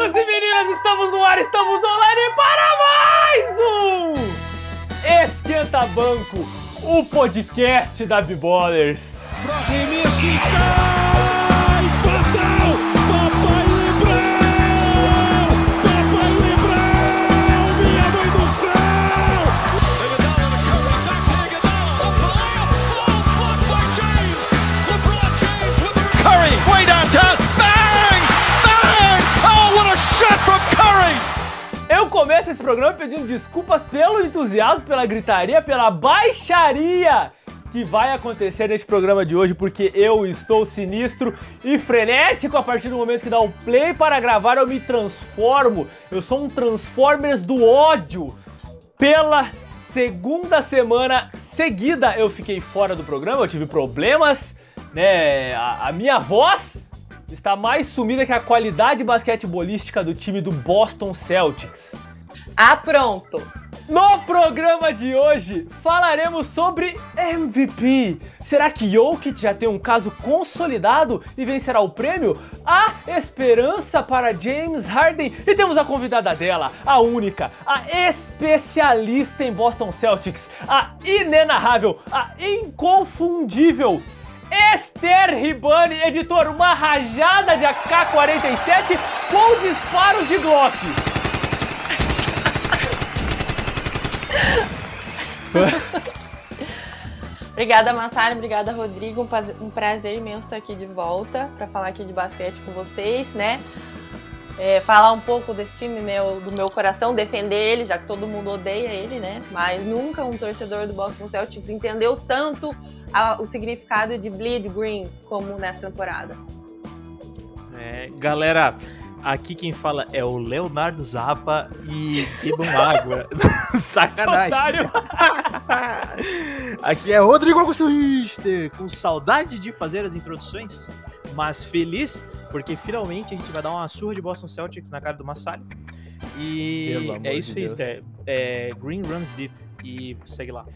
Meninos e meninas, estamos no ar, estamos online para mais um Esquenta Banco, o podcast da B-Ballers. Começo esse programa pedindo desculpas pelo entusiasmo, pela gritaria, pela baixaria que vai acontecer neste programa de hoje, porque eu estou sinistro e frenético a partir do momento que dá o play para gravar, eu me transformo. Eu sou um Transformers do ódio. Pela segunda semana seguida eu fiquei fora do programa, eu tive problemas, né? A, a minha voz está mais sumida que a qualidade basquetebolística do time do Boston Celtics. Ah, pronto. No programa de hoje falaremos sobre MVP. Será que Jokic já tem um caso consolidado e vencerá o prêmio? Há esperança para James Harden e temos a convidada dela, a única, a especialista em Boston Celtics, a inenarrável, a inconfundível Esther Ribani, editor, uma rajada de AK-47 com disparos de Glock. Obrigada, Massaro. Obrigada, Rodrigo. Um prazer, um prazer imenso estar aqui de volta para falar aqui de basquete com vocês, né? É, falar um pouco desse time meu, do meu coração, defender ele, já que todo mundo odeia ele, né? Mas nunca um torcedor do Boston Celtics entendeu tanto a, o significado de bleed green como nessa temporada. É, galera, aqui quem fala é o Leonardo Zappa e bebam água. Sacanagem. Aqui é Rodrigo Augusto Richter, com saudade de fazer as introduções, mas feliz porque finalmente a gente vai dar uma surra de Boston Celtics na cara do Massali. E é isso de aí, Deus. Esther. É, Green Runs Deep. E segue lá.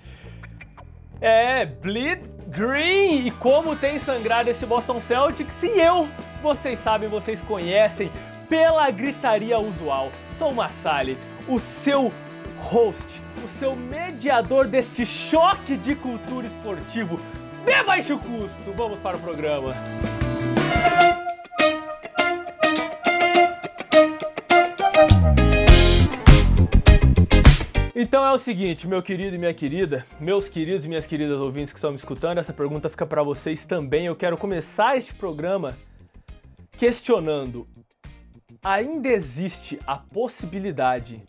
É, Bleed Green! E como tem sangrado esse Boston Celtics? E eu, vocês sabem, vocês conhecem, pela gritaria usual. Sou Massali, o seu host, o seu mediador deste choque de cultura esportivo de baixo custo. Vamos para o programa. Então é o seguinte, meu querido e minha querida, meus queridos e minhas queridas ouvintes que estão me escutando, essa pergunta fica para vocês também. Eu quero começar este programa questionando: ainda existe a possibilidade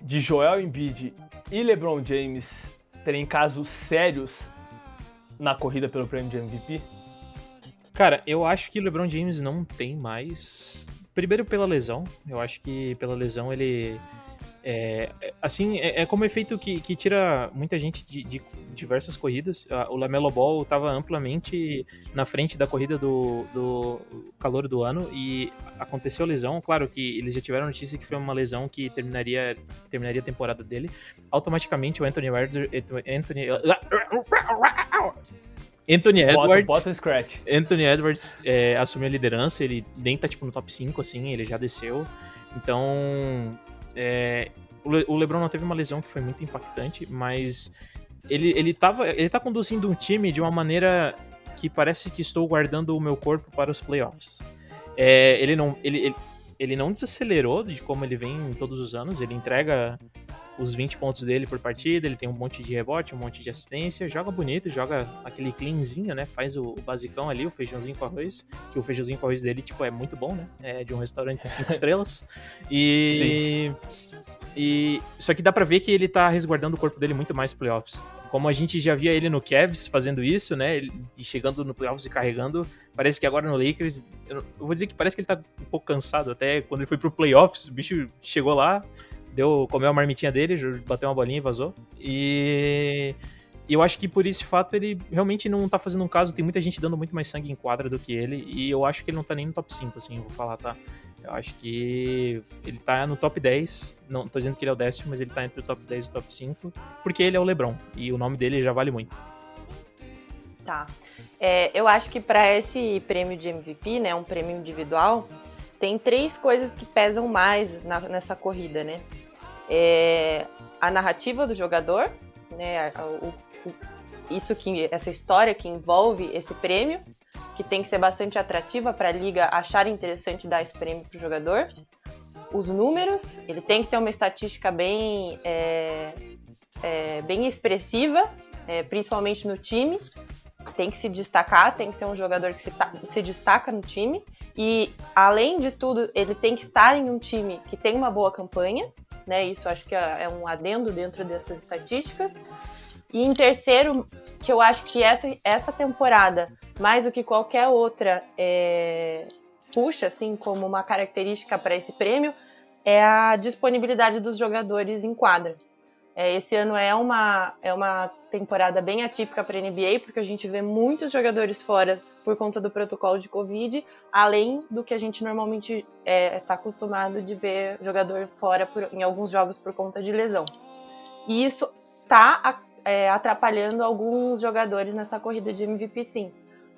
de Joel Embiid e LeBron James terem casos sérios na corrida pelo prêmio de MVP? Cara, eu acho que LeBron James não tem mais. Primeiro pela lesão. Eu acho que pela lesão ele. É, assim, é, é como efeito que, que tira muita gente de, de diversas corridas. O Lamelo Ball estava amplamente na frente da corrida do, do calor do ano e aconteceu a lesão. Claro que eles já tiveram notícia que foi uma lesão que terminaria, terminaria a temporada dele. Automaticamente o Anthony Edwards. Anthony, Anthony Edwards. scratch. Anthony Edwards é, assumiu a liderança, ele nem tá tipo no top 5, assim, ele já desceu. Então, é, o, Le- o LeBron não teve uma lesão que foi muito impactante, mas ele, ele, tava, ele tá conduzindo um time de uma maneira que parece que estou guardando o meu corpo para os playoffs. É, ele, não, ele, ele, ele não desacelerou de como ele vem todos os anos, ele entrega os 20 pontos dele por partida, ele tem um monte de rebote, um monte de assistência, joga bonito, joga aquele cleanzinho, né? Faz o, o basicão ali, o feijãozinho com arroz, que o feijãozinho com arroz dele, tipo, é muito bom, né? É de um restaurante de 5 estrelas. E, e. Só que dá pra ver que ele tá resguardando o corpo dele muito mais playoffs. Como a gente já via ele no Cavs fazendo isso, né? E chegando no playoffs e carregando. Parece que agora no Lakers. Eu vou dizer que parece que ele tá um pouco cansado. Até quando ele foi pro playoffs, o bicho chegou lá, deu, comeu a marmitinha dele, bateu uma bolinha e vazou. E. Eu acho que por esse fato ele realmente não tá fazendo um caso. Tem muita gente dando muito mais sangue em quadra do que ele. E eu acho que ele não tá nem no top 5, assim, eu vou falar, tá? Eu acho que ele tá no top 10. Não tô dizendo que ele é o décimo, mas ele tá entre o top 10 e o top 5. Porque ele é o LeBron. E o nome dele já vale muito. Tá. É, eu acho que para esse prêmio de MVP, né, um prêmio individual, tem três coisas que pesam mais na, nessa corrida, né? É a narrativa do jogador, né? O, o, isso que essa história que envolve esse prêmio, que tem que ser bastante atrativa para a liga achar interessante dar esse prêmio para o jogador. Os números, ele tem que ter uma estatística bem, é, é, bem expressiva, é, principalmente no time. Tem que se destacar, tem que ser um jogador que se, se destaca no time. E, além de tudo, ele tem que estar em um time que tem uma boa campanha. Né? Isso acho que é, é um adendo dentro dessas estatísticas. E em terceiro, que eu acho que essa, essa temporada, mais do que qualquer outra, é, puxa assim como uma característica para esse prêmio, é a disponibilidade dos jogadores em quadra. É, esse ano é uma, é uma temporada bem atípica para a NBA, porque a gente vê muitos jogadores fora por conta do protocolo de Covid, além do que a gente normalmente está é, tá acostumado de ver jogador fora por, em alguns jogos por conta de lesão. E isso está é, atrapalhando alguns jogadores nessa corrida de MVP, sim.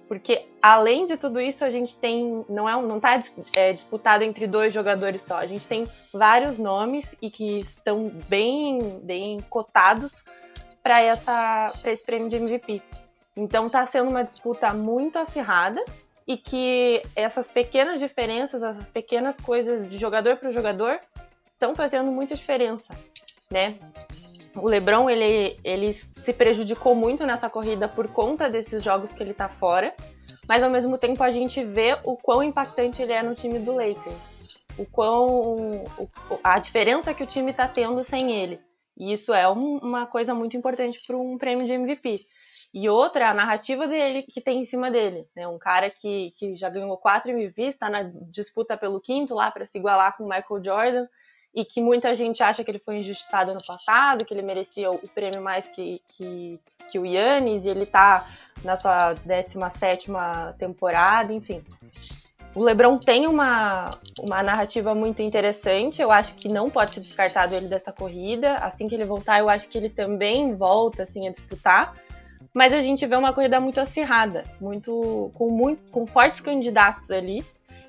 Porque além de tudo isso, a gente tem. Não é não está é, disputado entre dois jogadores só. A gente tem vários nomes e que estão bem, bem cotados para esse prêmio de MVP. Então está sendo uma disputa muito acirrada e que essas pequenas diferenças, essas pequenas coisas de jogador para jogador estão fazendo muita diferença, né? O LeBron ele, ele se prejudicou muito nessa corrida por conta desses jogos que ele tá fora, mas ao mesmo tempo a gente vê o quão impactante ele é no time do Lakers, o quão a diferença que o time tá tendo sem ele. E isso é um, uma coisa muito importante para um prêmio de MVP. E outra, a narrativa dele que tem em cima dele. Né? Um cara que, que já ganhou quatro MVPs, está na disputa pelo quinto lá para se igualar com Michael Jordan e que muita gente acha que ele foi injustiçado no passado, que ele merecia o prêmio mais que, que, que o Yannis, e ele tá na sua 17 temporada, enfim. O LeBron tem uma, uma narrativa muito interessante, eu acho que não pode ser descartado ele dessa corrida. Assim que ele voltar, eu acho que ele também volta assim, a disputar. Mas a gente vê uma corrida muito acirrada, muito com, muito, com fortes candidatos ali.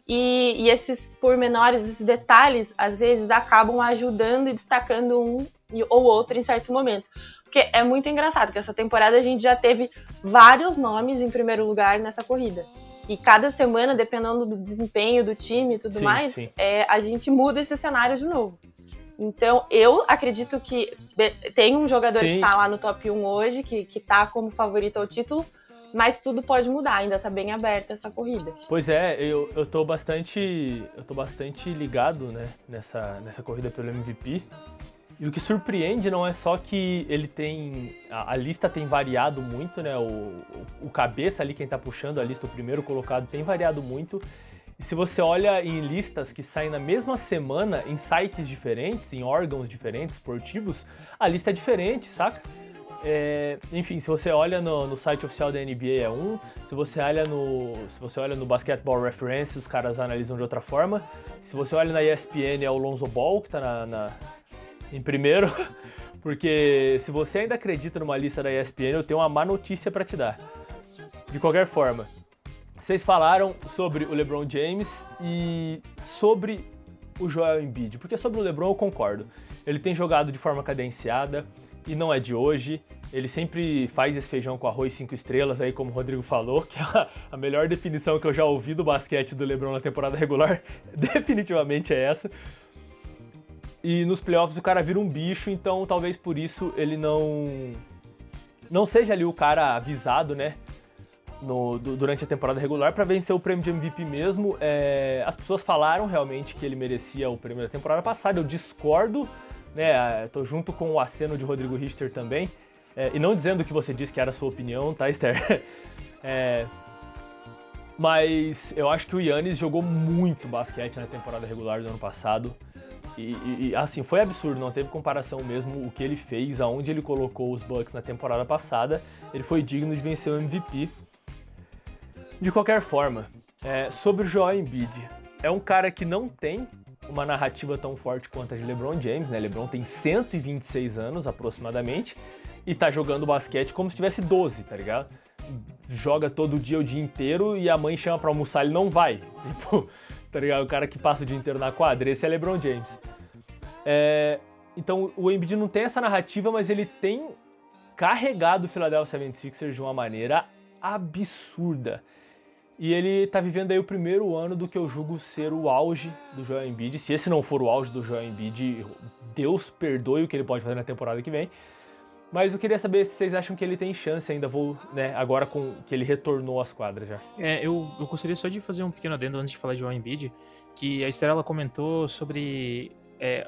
E, e, esses pormenores, esses detalhes, às vezes acabam ajudando e destacando um ou outro em certo momento. Porque é muito engraçado que essa temporada a gente já teve vários nomes em primeiro lugar nessa corrida. E cada semana, dependendo do desempenho do time e tudo sim, mais, sim. É, a gente muda esse cenário de novo. Então, eu acredito que tem um jogador sim. que tá lá no top 1 hoje, que, que tá como favorito ao título, mas tudo pode mudar, ainda tá bem aberta essa corrida. Pois é, eu, eu tô bastante. Eu tô bastante ligado, né, nessa, nessa corrida pelo MVP. E o que surpreende não é só que ele tem. A, a lista tem variado muito, né? O, o, o, cabeça ali, quem tá puxando a lista, o primeiro colocado, tem variado muito. E se você olha em listas que saem na mesma semana, em sites diferentes, em órgãos diferentes, esportivos, a lista é diferente, saca? É, enfim, se você olha no, no, site oficial da NBA é um, se você olha no se você olha no Basketball Reference, os caras analisam de outra forma. Se você olha na ESPN é o Lonzo Ball que está na, na, em primeiro, porque se você ainda acredita numa lista da ESPN, eu tenho uma má notícia para te dar. De qualquer forma, vocês falaram sobre o LeBron James e sobre o Joel Embiid, porque sobre o LeBron eu concordo. Ele tem jogado de forma cadenciada, e não é de hoje. Ele sempre faz esse feijão com arroz cinco estrelas aí, como o Rodrigo falou, que é a melhor definição que eu já ouvi do basquete do LeBron na temporada regular, definitivamente é essa. E nos playoffs o cara vira um bicho, então talvez por isso ele não não seja ali o cara avisado, né? No, durante a temporada regular para vencer o prêmio de MVP mesmo. É, as pessoas falaram realmente que ele merecia o prêmio da temporada passada. Eu discordo né? Tô junto com o aceno de Rodrigo Richter também. É, e não dizendo que você disse que era a sua opinião, tá, Esther? É, mas eu acho que o Yannis jogou muito basquete na temporada regular do ano passado. E, e, assim, foi absurdo, não teve comparação mesmo o que ele fez, aonde ele colocou os Bucks na temporada passada. Ele foi digno de vencer o MVP. De qualquer forma, é, sobre o Joel Embiid, é um cara que não tem uma narrativa tão forte quanto a de LeBron James, né? LeBron tem 126 anos aproximadamente e tá jogando basquete como se tivesse 12, tá ligado? Joga todo dia o dia inteiro e a mãe chama para almoçar, ele não vai. Tipo, tá ligado? O cara que passa o dia inteiro na quadra. Esse é LeBron James. É, então o Embiid não tem essa narrativa, mas ele tem carregado o Philadelphia 76ers de uma maneira absurda. E ele tá vivendo aí o primeiro ano do que eu julgo ser o auge do Joel Embiid. Se esse não for o auge do Joel Embiid, Deus perdoe o que ele pode fazer na temporada que vem. Mas eu queria saber se vocês acham que ele tem chance ainda, vou, né, agora com que ele retornou às quadras já. É, eu, eu gostaria só de fazer um pequeno adendo antes de falar de Joel Embiid, que a Estrela comentou sobre é,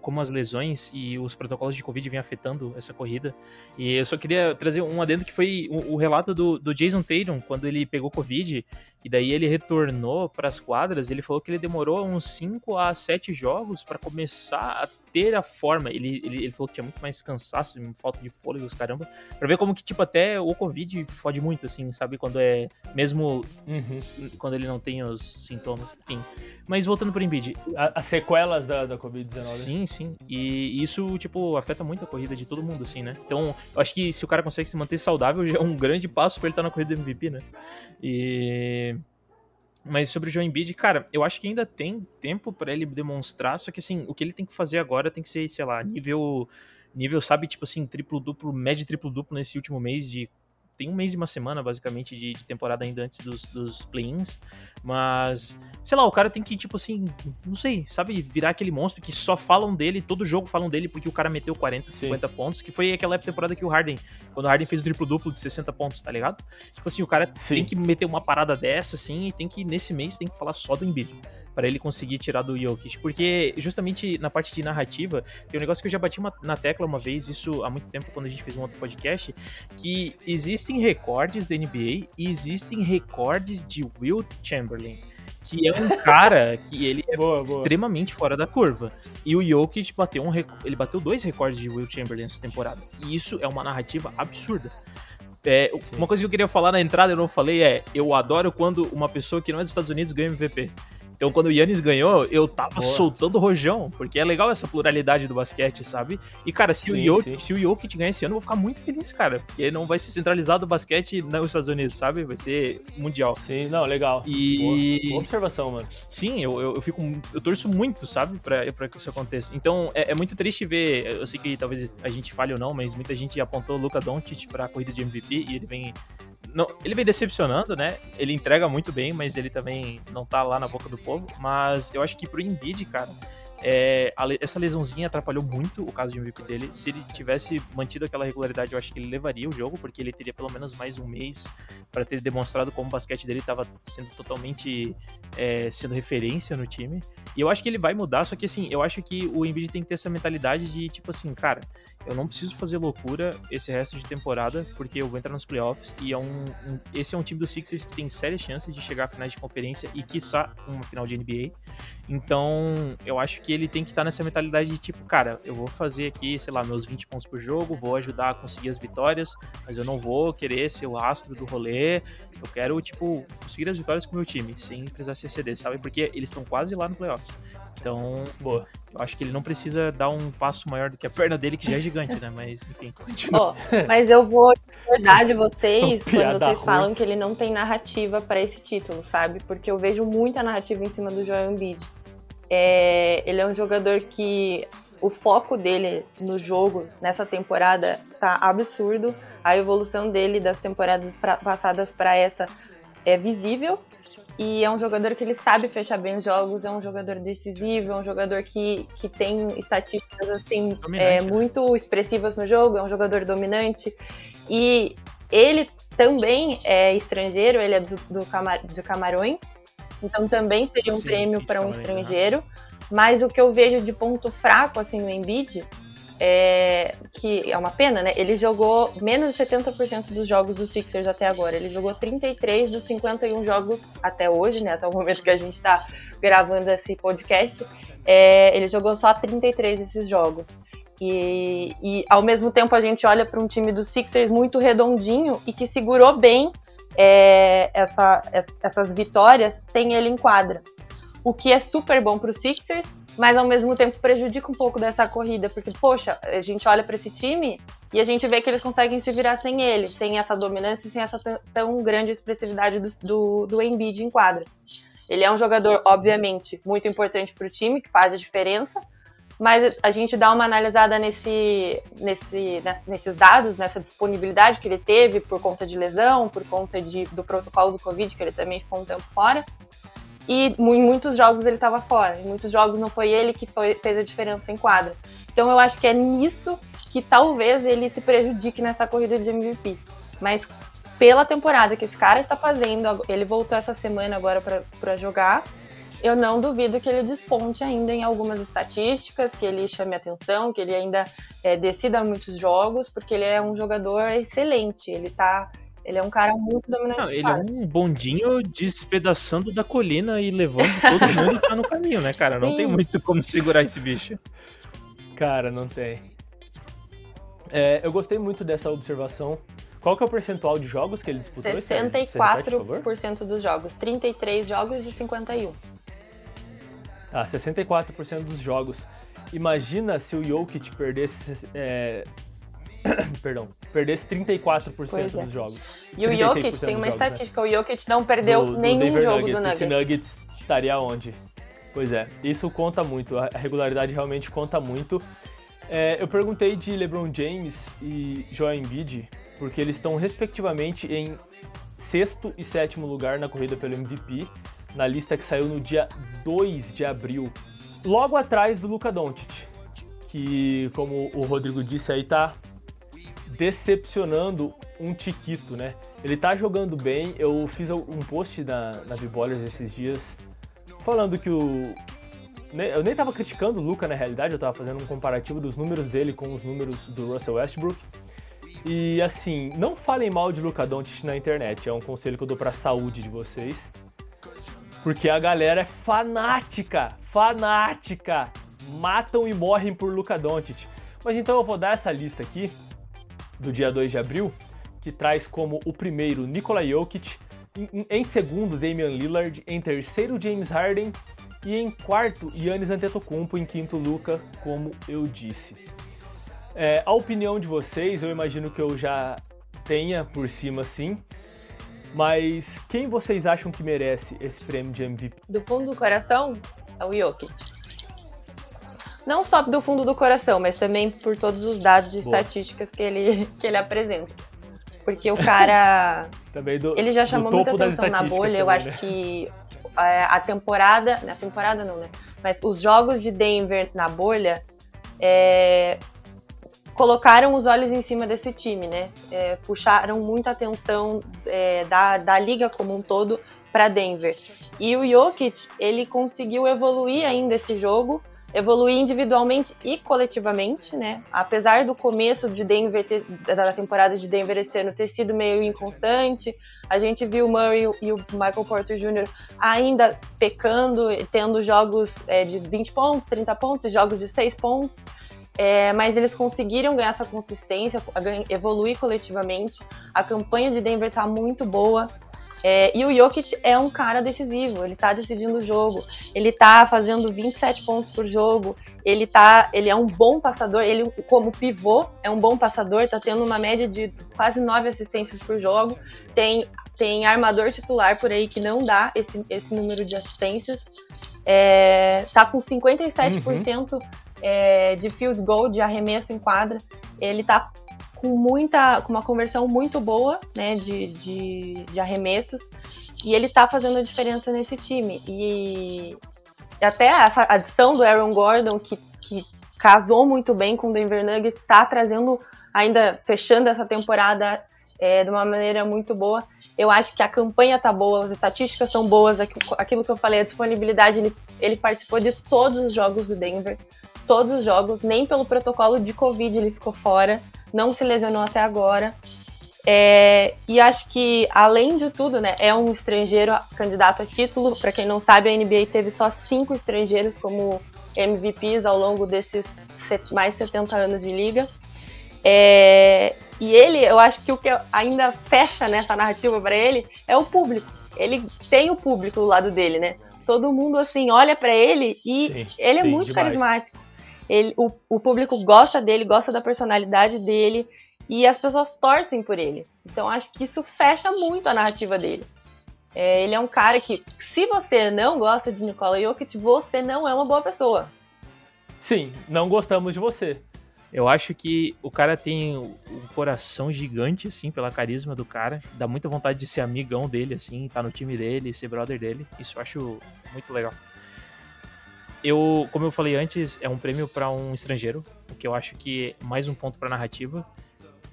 como as lesões e os protocolos de Covid vêm afetando essa corrida. E eu só queria trazer um adendo que foi o, o relato do, do, Jason Tatum, quando ele pegou Covid, e daí ele retornou para as quadras, ele falou que ele demorou uns 5 a 7 jogos para começar a ter a forma. Ele, ele, ele, falou que tinha muito mais cansaço, falta de fôlego, os caramba. Pra ver como que, tipo, até o Covid fode muito, assim, sabe? Quando é. Mesmo uhum. quando ele não tem os sintomas, enfim. Mas voltando pro Embiid. As sequelas da, da Covid-19. Sim, sim. E isso, tipo, afeta muito a corrida de todo mundo, assim, né? Então, eu acho que se o cara consegue se manter saudável, já é um grande passo pra ele estar na corrida do MVP, né? E. Mas sobre o Joe Embiid, cara, eu acho que ainda tem tempo para ele demonstrar, só que assim, o que ele tem que fazer agora tem que ser, sei lá, nível nível, sabe, tipo assim, triplo duplo, médio triplo duplo nesse último mês de tem um mês e uma semana, basicamente, de, de temporada ainda antes dos, dos play-ins. Mas, sei lá, o cara tem que, tipo assim, não sei, sabe, virar aquele monstro que só falam dele, todo jogo falam dele porque o cara meteu 40, 50 Sim. pontos, que foi aquela temporada que o Harden, quando o Harden fez o triplo-duplo de 60 pontos, tá ligado? Tipo assim, o cara Sim. tem que meter uma parada dessa, assim, e tem que, nesse mês, tem que falar só do Embiid para ele conseguir tirar do Jokic. Porque justamente na parte de narrativa, tem um negócio que eu já bati uma, na tecla uma vez, isso há muito tempo, quando a gente fez um outro podcast, que existem recordes da NBA e existem recordes de Will Chamberlain que é um cara que ele é boa, extremamente boa. fora da curva. E o Jokic bateu um ele bateu dois recordes de Will Chamberlain essa temporada. E isso é uma narrativa absurda. É, uma coisa que eu queria falar na entrada, eu não falei, é eu adoro quando uma pessoa que não é dos Estados Unidos ganha MVP. Então, quando o Yannis ganhou, eu tava Boa. soltando rojão, porque é legal essa pluralidade do basquete, sabe? E, cara, se, sim, o, Jokic, se o Jokic ganhar esse ano, eu vou ficar muito feliz, cara, porque não vai ser centralizado o basquete nos Estados Unidos, sabe? Vai ser mundial. Sim, não, legal. E... Boa, Boa observação, mano. Sim, eu, eu, eu, fico... Eu torço muito, sabe? Pra, pra que isso aconteça. Então, é, é, muito triste ver... Eu sei que talvez a gente fale ou não, mas muita gente apontou o Luca Doncic pra corrida de MVP e ele vem não, ele vem decepcionando, né? Ele entrega muito bem, mas ele também não tá lá na boca do povo. Mas eu acho que pro Embiid, cara, é, a, essa lesãozinha atrapalhou muito o caso de MVP dele. Se ele tivesse mantido aquela regularidade, eu acho que ele levaria o jogo, porque ele teria pelo menos mais um mês para ter demonstrado como o basquete dele estava sendo totalmente é, sendo referência no time. E eu acho que ele vai mudar, só que assim, eu acho que o Embiid tem que ter essa mentalidade de tipo assim, cara, eu não preciso fazer loucura esse resto de temporada, porque eu vou entrar nos playoffs e é um, um esse é um time do Sixers que tem sérias chances de chegar a finais de conferência e quiçá uma final de NBA. Então, eu acho que ele tem que estar nessa mentalidade de tipo, cara, eu vou fazer aqui, sei lá, meus 20 pontos por jogo, vou ajudar a conseguir as vitórias, mas eu não vou querer ser o astro do rolê. Eu quero, tipo, conseguir as vitórias com o meu time, sem precisar se exceder, sabe? Porque eles estão quase lá no playoffs. Então, boa. Eu acho que ele não precisa dar um passo maior do que a perna dele, que já é gigante, né? Mas, enfim, continua. Oh, mas eu vou discordar de vocês quando vocês ruim. falam que ele não tem narrativa para esse título, sabe? Porque eu vejo muita narrativa em cima do Joel Embiid. É, ele é um jogador que o foco dele no jogo nessa temporada tá absurdo. A evolução dele das temporadas pra, passadas para essa é visível. E é um jogador que ele sabe fechar bem os jogos, é um jogador decisivo, é um jogador que, que tem estatísticas assim é, né? muito expressivas no jogo, é um jogador dominante. E ele também é estrangeiro, ele é do, do, Camar do Camarões, então também seria um sim, prêmio para um estrangeiro. Mas o que eu vejo de ponto fraco assim no Embiid é que é uma pena, né? Ele jogou menos de 70% dos jogos do Sixers até agora. Ele jogou 33 dos 51 jogos até hoje, né? Até o momento que a gente está gravando esse podcast. É, ele jogou só 33 desses jogos. E, e, ao mesmo tempo a gente olha para um time do Sixers muito redondinho e que segurou bem é, essa, essas vitórias sem ele em quadra. O que é super bom para os Sixers, mas ao mesmo tempo prejudica um pouco dessa corrida, porque, poxa, a gente olha para esse time e a gente vê que eles conseguem se virar sem ele, sem essa dominância sem essa tão grande expressividade do, do, do Embiid em quadra. Ele é um jogador, obviamente, muito importante para o time, que faz a diferença, mas a gente dá uma analisada nesse, nesse, nesses dados, nessa disponibilidade que ele teve por conta de lesão, por conta de, do protocolo do Covid, que ele também ficou um tempo fora. E em muitos jogos ele estava fora, em muitos jogos não foi ele que foi, fez a diferença em quadra. Então eu acho que é nisso que talvez ele se prejudique nessa corrida de MVP. Mas pela temporada que esse cara está fazendo, ele voltou essa semana agora para jogar eu não duvido que ele desponte ainda em algumas estatísticas, que ele chame atenção, que ele ainda é, decida muitos jogos, porque ele é um jogador excelente. Ele tá. Ele é um cara muito dominante. Não, ele é um bondinho despedaçando da colina e levando todo mundo tá no caminho, né, cara? Não Sim. tem muito como segurar esse bicho. Cara, não tem. É, eu gostei muito dessa observação. Qual que é o percentual de jogos que ele disputou? 64% dos jogos, 33 jogos de 51. Ah, 64% dos jogos. Imagina se o Jokic perdesse. É... Perdão, perdesse 34% pois é. dos jogos. E o Jokic tem uma jogos, né? estatística: né? o Jokic não perdeu do, nenhum do jogo Nuggets. do Nuggets. Esse Nuggets estaria onde? Pois é, isso conta muito, a regularidade realmente conta muito. É, eu perguntei de LeBron James e Joel Embiid, porque eles estão respectivamente em sexto e sétimo lugar na corrida pelo MVP na lista que saiu no dia 2 de abril, logo atrás do Luka Doncic, que, como o Rodrigo disse aí, tá decepcionando um tiquito, né? Ele tá jogando bem, eu fiz um post na, na B-Ballers esses dias falando que o... Eu nem tava criticando o Luca na realidade, eu tava fazendo um comparativo dos números dele com os números do Russell Westbrook. E assim, não falem mal de Luca Doncic na internet, é um conselho que eu dou pra saúde de vocês. Porque a galera é fanática, fanática. Matam e morrem por Luka Doncic. Mas então eu vou dar essa lista aqui do dia 2 de abril, que traz como o primeiro Nikola Jokic, em, em segundo Damian Lillard, em terceiro James Harden e em quarto Yannis Antetokounmpo, em quinto Luca, como eu disse. É, a opinião de vocês, eu imagino que eu já tenha por cima sim. Mas quem vocês acham que merece esse prêmio de MVP? Do fundo do coração, é o Jokic. Não só do fundo do coração, mas também por todos os dados e Boa. estatísticas que ele, que ele apresenta. Porque o cara. também do, ele já chamou muita atenção na bolha. Também, eu acho né? que é, a temporada. Na temporada não, né? Mas os jogos de Denver na bolha é, colocaram os olhos em cima desse time, né? É, puxaram muita atenção é, da, da liga como um todo para Denver. E o Jokic, ele conseguiu evoluir ainda esse jogo, evoluir individualmente e coletivamente, né? Apesar do começo de Denver ter, da temporada de Denver esse ano ter sido meio inconstante, a gente viu o Murray e o Michael Porter Jr. ainda pecando, tendo jogos é, de 20 pontos, 30 pontos, jogos de 6 pontos. É, mas eles conseguiram ganhar essa consistência, evoluir coletivamente. A campanha de Denver está muito boa. É, e o Jokic é um cara decisivo, ele tá decidindo o jogo, ele tá fazendo 27 pontos por jogo, ele tá, ele é um bom passador, ele como pivô é um bom passador, tá tendo uma média de quase 9 assistências por jogo. Tem tem armador titular por aí que não dá esse, esse número de assistências. É, tá com 57% uhum é, de field goal, de arremesso em quadra. Ele tá com muita, com uma conversão muito boa, né, de, de, de arremessos, e ele tá fazendo a diferença nesse time. E até essa adição do Aaron Gordon, que, que casou muito bem com o Denver Nuggets, está trazendo, ainda fechando essa temporada é, de uma maneira muito boa. Eu acho que a campanha tá boa, as estatísticas estão boas, aquilo que eu falei, a disponibilidade, ele, ele participou de todos os jogos do Denver todos os jogos, nem pelo protocolo de Covid ele ficou fora, não se lesionou até agora. É, e acho que, além de tudo, né, é um estrangeiro candidato a título. Para quem não sabe, a NBA teve só cinco estrangeiros como MVPs ao longo desses mais 70 anos de liga. É, e ele, eu acho que o que ainda fecha nessa narrativa para ele é o público. Ele tem o público do lado dele, né? Todo mundo assim olha para ele e sim, ele é muito demais. carismático ele, o, o público gosta dele, gosta da personalidade dele e as pessoas torcem por ele. Então acho que isso fecha muito a narrativa dele. É, ele é um cara que, se você não gosta de Nikola Jokic, você não é uma boa pessoa. Sim, não gostamos de você. Eu acho que o cara tem um coração gigante, assim, pela carisma do cara. Dá muita vontade de ser amigão dele, assim, estar tá no time dele, ser brother dele. Isso eu acho muito legal. Eu, como eu falei antes, é um prêmio para um estrangeiro, o que eu acho que é mais um ponto para narrativa.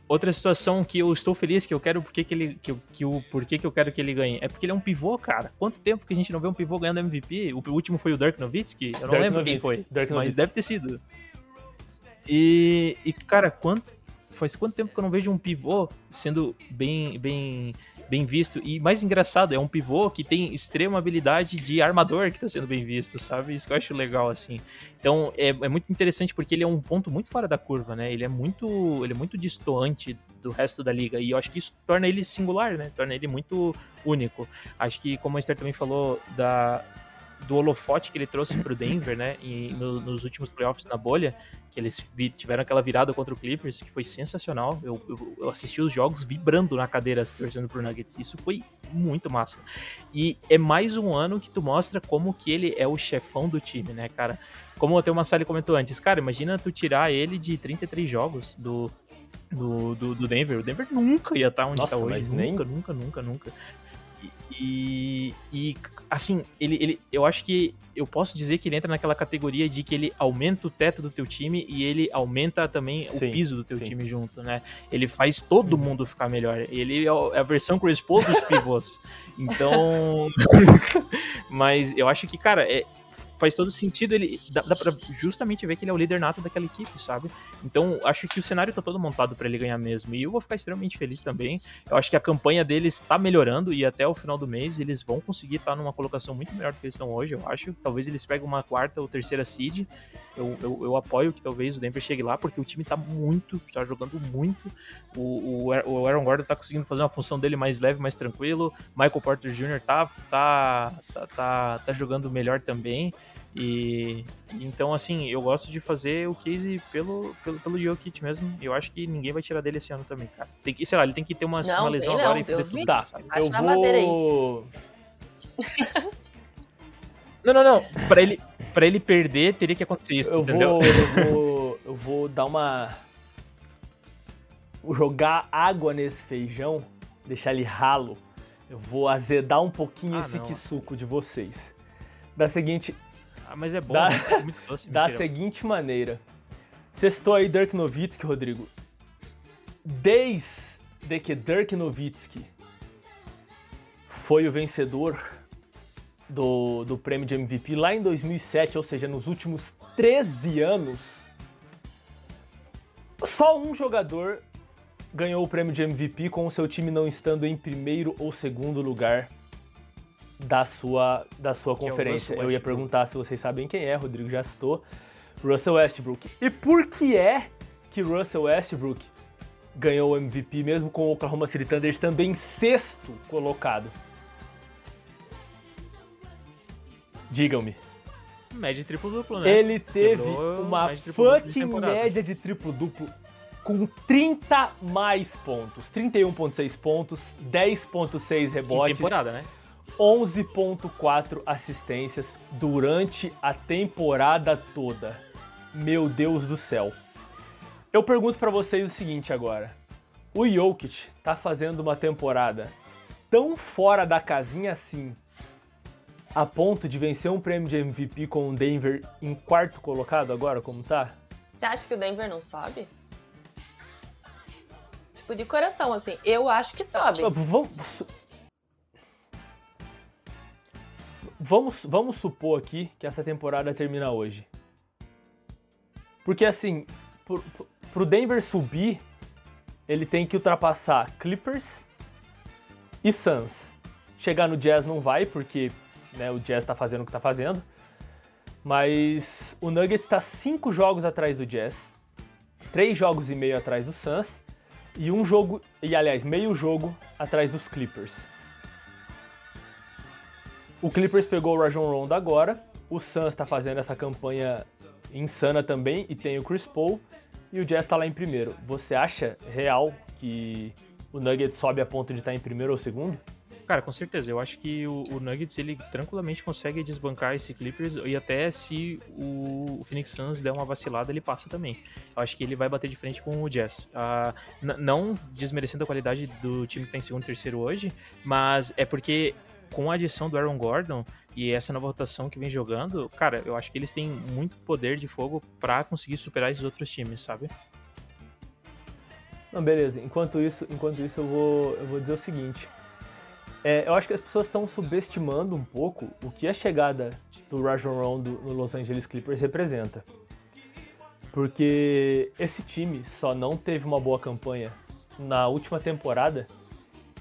Outra situação que eu estou feliz, que eu quero porque que ele. Que, que o porquê que eu quero que ele ganhe. É porque ele é um pivô, cara. Quanto tempo que a gente não vê um pivô ganhando MVP? O último foi o Dirk Nowitzki? Eu não Dirk lembro Nowitzki, quem foi. Dirk mas Nowitzki. deve ter sido. E, e, cara, quanto. Faz quanto tempo que eu não vejo um pivô sendo bem, bem, bem visto? E mais engraçado, é um pivô que tem extrema habilidade de armador que tá sendo bem visto, sabe? Isso que eu acho legal, assim. Então é, é muito interessante porque ele é um ponto muito fora da curva, né? Ele é muito, ele é muito distoante do resto da liga. E eu acho que isso torna ele singular, né? Torna ele muito único. Acho que, como a Esther também falou, da, do holofote que ele trouxe pro Denver, né? E no, nos últimos playoffs na bolha, que eles tiveram aquela virada contra o Clippers, que foi sensacional. Eu, eu, eu, assisti os jogos vibrando na cadeira, torcendo pro Nuggets. Isso foi muito massa. E é mais um ano que tu mostra como que ele é o chefão do time, né, cara? Como até o Massali comentou antes, cara, imagina tu tirar ele de 33 jogos do, do, do, do Denver. O Denver nunca ia estar onde Nossa, está hoje. Nunca, nem- nunca, nunca, nunca. E, e, assim, ele, ele, eu acho que eu posso dizer que ele entra naquela categoria de que ele aumenta o teto do teu time e ele aumenta também Sim, o piso do teu sim. time junto, né? Ele faz todo mundo ficar melhor. Ele é é a versão Chris Paul dos pivôs. Então, mas eu acho que, cara, é, faz todo sentido ele dá, dá pra justamente ver que ele é o líder nato daquela equipe, sabe? Então, acho que o cenário tá todo montado pra ele ganhar mesmo. E eu vou ficar extremamente feliz também. Eu acho que a campanha deles está melhorando e até o final do mês eles vão conseguir estar numa colocação muito melhor do que eles estão hoje, eu acho. Talvez eles peguem uma quarta ou terceira seed. Eu, eu, eu apoio que talvez o Denver chegue lá, porque o time tá muito, tá jogando muito. O, o, o Aaron Gordon tá conseguindo fazer uma função dele mais leve, mais tranquilo. Michael Porter Jr. tá, tá, tá, tá, tá jogando melhor também. E e então, assim, eu gosto de fazer o case pelo, pelo, pelo Jokic mesmo. E eu acho que ninguém vai tirar dele esse ano também, cara. Tem que, sei lá, ele tem que ter uma, Não, uma lesão agora não, e foder Deus tudo, me Tá, sabe? Acho eu vou. Não, não, não. Pra ele, pra ele perder, teria que acontecer isso, Eu entendeu? vou, eu vou. Eu vou dar uma. Jogar água nesse feijão, deixar ele ralo. Eu vou azedar um pouquinho Ah, esse não. suco de vocês. Da seguinte, Ah, mas é bom, Da-? É muito doce, da mentira. seguinte maneira. Sextou aí Dirk Nowitzki, Rodrigo. Desde que Dirk Nowitzki foi o vencedor do, do prêmio de MVP lá em 2007, ou seja, nos últimos 13 anos, só um jogador ganhou o prêmio de MVP com o seu time não estando em primeiro ou segundo lugar da sua, da sua Que é conferência. Russell Eu ia perguntar se vocês sabem quem é, Rodrigo já citou. Russell Westbrook. E por que é que Russell Westbrook ganhou o MVP mesmo com o Oklahoma City Thunder estando em sexto colocado? Digam-me. Média triplo-duplo, né? Ele teve Quebrou uma de de fucking média de triplo-duplo com 30 mais pontos. 31.6 pontos, 10.6 Em rebotes, temporada, né? 11.4 assistências durante a temporada toda. Meu Deus do céu. Eu pergunto pra vocês o seguinte agora. O Jokic tá fazendo uma temporada tão fora da casinha assim, a ponto de vencer um prêmio de MVP com o Denver em quarto colocado agora, como tá? Você acha que o Denver não sobe? Tipo, de coração, assim, eu acho que sobe. Vamos, vamos, vamos supor aqui que essa temporada termina hoje. Porque assim, pro, pro- Denver subir, ele tem que ultrapassar Clippers e Suns. Chegar no Jazz não vai, porque né, o Jazz tá fazendo o que tá fazendo. Mas o Nuggets está cinco jogos atrás do Jazz, três jogos e meio atrás do Suns e um jogo, e aliás, meio jogo atrás dos Clippers. O Clippers pegou o Rajon Rondo agora, o Suns está fazendo essa campanha insana também e tem o Chris Paul e o Jazz está lá em primeiro. Você acha real que o Nuggets sobe a ponto de estar em primeiro ou segundo? Cara, com certeza. Eu acho que o, o, Nuggets ele tranquilamente consegue desbancar esse Clippers e até se o, o, Phoenix Suns der uma vacilada, ele passa também. Eu acho que ele vai bater de frente com o Jazz. Uh, não desmerecendo a qualidade do time que tá em segundo e terceiro hoje, mas é porque com a adição do Aaron Gordon e essa nova rotação que vem jogando, cara, eu acho que eles têm muito poder de fogo para conseguir superar esses outros times, sabe? Não, beleza. Enquanto isso, enquanto isso eu vou, eu vou dizer o seguinte. É, eu acho que as pessoas estão subestimando um pouco o que a chegada do Rajon Rondo no Los Angeles Clippers representa. Porque esse time só não teve uma boa campanha na última temporada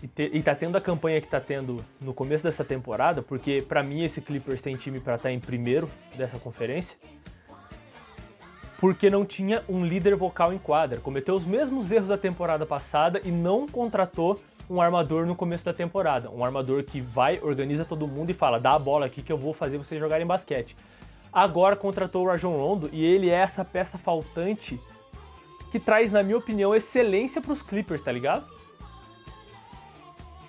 e, te, e tá tendo a campanha que tá tendo no começo dessa temporada, porque para mim esse Clippers tem time para estar tá em primeiro dessa conferência, porque não tinha um líder vocal em quadra. Cometeu os mesmos erros da temporada passada e não contratou um armador no começo da temporada. Um armador que vai, organiza todo mundo e fala: dá a bola aqui que eu vou fazer vocês jogarem basquete. Agora contratou o Rajon Rondo e ele é essa peça faltante que traz, na minha opinião, excelência para os Clippers, tá ligado?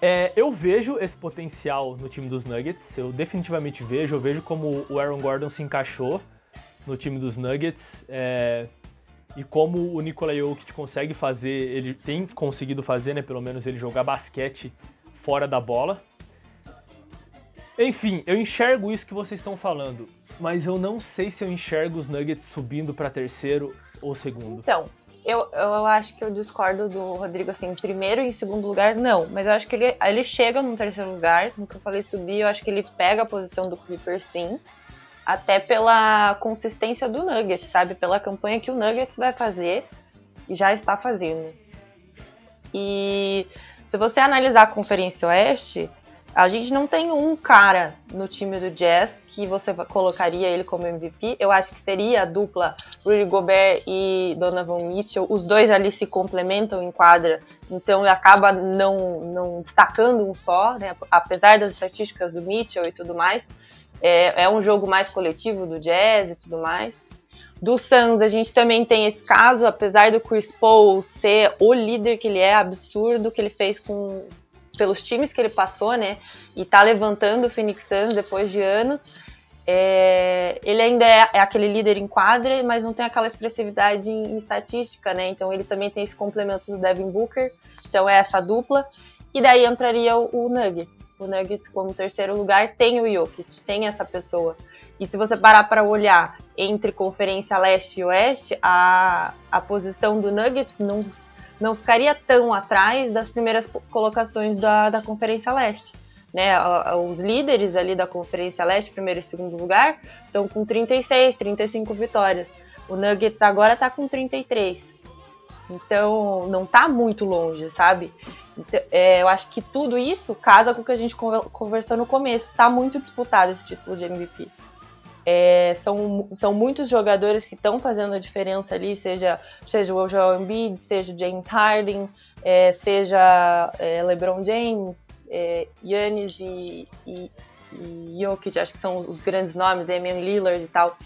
É, eu vejo esse potencial no time dos Nuggets, eu definitivamente vejo, eu vejo como o Aaron Gordon se encaixou no time dos Nuggets. É, e como o Nikola Jokic consegue fazer, ele tem conseguido fazer, né, pelo menos ele jogar basquete fora da bola. Enfim, eu enxergo isso que vocês estão falando, mas eu não sei se eu enxergo os Nuggets subindo para terceiro ou segundo. Então, eu, eu acho que eu discordo do Rodrigo, assim, primeiro e em segundo lugar, não. Mas eu acho que ele, ele chega no terceiro lugar. No que eu falei subir, eu acho que ele pega a posição do Clipper, sim até pela consistência do Nuggets, sabe? Pela campanha que o Nuggets vai fazer e já está fazendo. E se você analisar a Conferência Oeste, a gente não tem um cara no time do Jazz que você colocaria ele como MVP. Eu acho que seria a dupla Rudy Gobert e Donovan Mitchell. Os dois ali se complementam em quadra, então acaba não, não destacando um só, né? apesar das estatísticas do Mitchell e tudo mais. É, é um jogo mais coletivo do Jazz e tudo mais. Do Suns, a gente também tem esse caso, apesar do Chris Paul ser o líder que ele é, absurdo que ele fez com pelos times que ele passou, né? E tá levantando o Phoenix Suns depois de anos. É, ele ainda é, é, aquele líder em quadra, mas não tem aquela expressividade em, em, estatística, né? Então ele também tem esse complemento do Devin Booker, então é essa dupla. E daí entraria o, o Nuggets o Nuggets como terceiro lugar tem o Jokic, tem essa pessoa. E se você parar para olhar entre Conferência Leste e Oeste, a, a posição do Nuggets não, não ficaria tão atrás das primeiras colocações da, da Conferência Leste. Né, os líderes ali da Conferência Leste, primeiro e segundo lugar, estão com 36, 35 vitórias. O Nuggets agora está com 33. Então, não está muito longe, sabe? Então, é, eu acho que tudo isso casa com o que a gente conversou no começo. Está muito disputado esse título de MVP. É, são, são muitos jogadores que estão fazendo a diferença ali, seja, seja o Joel Embiid, seja o James Harden, é, seja é, LeBron James, é, e, e, e Jokic, acho que são os, os grandes nomes, Damian Lillard e tal.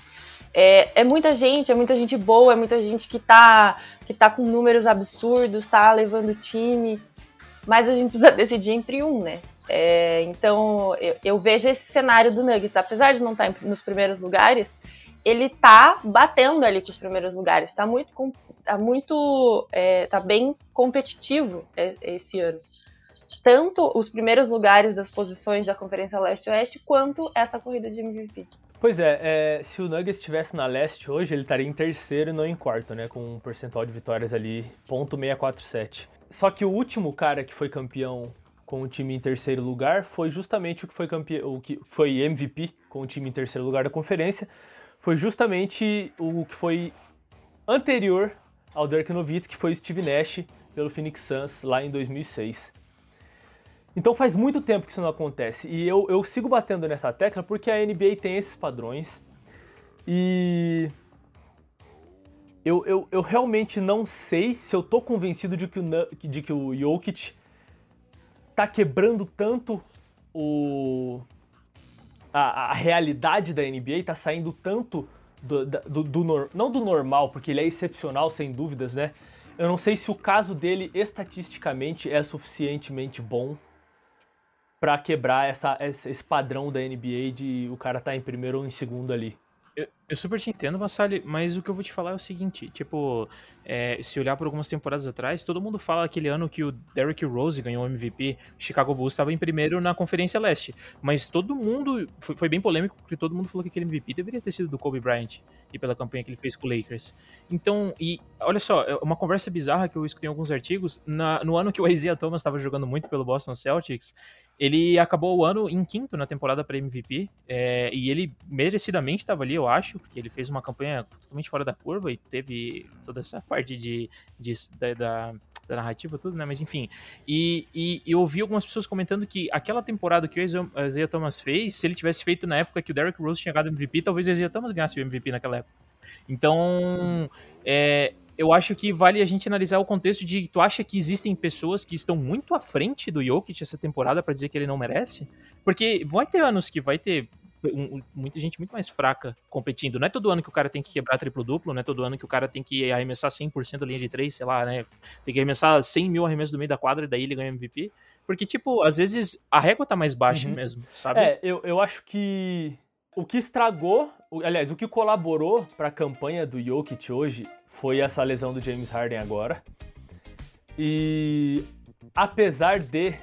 É, é, muita gente, é muita gente boa, é muita gente que tá, que tá com números absurdos, tá levando o time mas a gente precisa decidir entre um, né? É, então eu, eu, vejo esse cenário do Nuggets, apesar de não estar tá nos primeiros lugares, ele tá batendo ali com os primeiros lugares, tá muito, tá muito, é, tá bem competitivo esse ano. Tanto os primeiros lugares das posições da Conferência Leste-Oeste, quanto essa corrida de MVP. Pois é, é, se o Nuggets estivesse na leste hoje, ele estaria em terceiro e não em quarto, né? Com um percentual de vitórias ali, ponto .647. Só que o último cara que foi campeão com o time em terceiro lugar foi justamente o que foi campeão, o que foi MVP com o time em terceiro lugar da conferência, foi justamente o que foi anterior ao Dirk Nowitzki, que foi Steve Nash pelo Phoenix Suns lá em 2006. Então faz muito tempo que isso não acontece e eu, eu sigo batendo nessa tecla porque a NBA tem esses padrões e eu, eu, eu realmente não sei se eu tô convencido de que o, de que o Jokic tá quebrando tanto o, a, a realidade da NBA, tá saindo tanto do, do, do, não do normal, porque ele é excepcional sem dúvidas, né? Eu não sei se o caso dele estatisticamente é suficientemente bom para quebrar essa, esse padrão da NBA de o cara tá em primeiro ou em segundo ali. Eu, eu super te entendo, Vassali, mas o que eu vou te falar é o seguinte, tipo, é, se olhar por algumas temporadas atrás, todo mundo fala aquele ano que o Derrick Rose ganhou o MVP, o Chicago Bulls estava em primeiro na Conferência Leste, mas todo mundo, foi, foi, bem polêmico, porque todo mundo falou que aquele MVP deveria ter sido do Kobe Bryant, e pela campanha que ele fez com o Lakers. Então, e olha só, é uma conversa bizarra que eu escutei em alguns artigos, na, no ano que o Isaiah Thomas estava jogando muito pelo Boston Celtics, ele acabou o ano em quinto na temporada para MVP, é, e ele merecidamente estava ali, eu acho, porque ele fez uma campanha totalmente fora da curva e teve toda essa parte de, de da, da, da, narrativa, tudo, né? Mas enfim. E, e, eu ouvi algumas pessoas comentando que aquela temporada que o Isaiah Thomas fez, se ele tivesse feito na época que o Derrick Rose tinha ganhado MVP, talvez o Isaiah Thomas ganhasse o MVP naquela época. Então, é, eu acho que vale a gente analisar o contexto de tu acha que existem pessoas que estão muito à frente do Jokic essa temporada para dizer que ele não merece? Porque vai ter anos que vai ter um, muita gente muito mais fraca competindo. Não é todo ano que o cara tem que quebrar triplo-duplo, não é todo ano que o cara tem que arremessar 100% da linha de 3, sei lá, né? Tem que arremessar 100 mil arremessos do meio da quadra e daí ele ganha MVP. Porque, tipo, às vezes a régua tá mais baixa uhum. mesmo, sabe? É, eu, eu acho que o que estragou, aliás, o que colaborou para a campanha do Jokic hoje foi essa lesão do James Harden agora. E apesar de,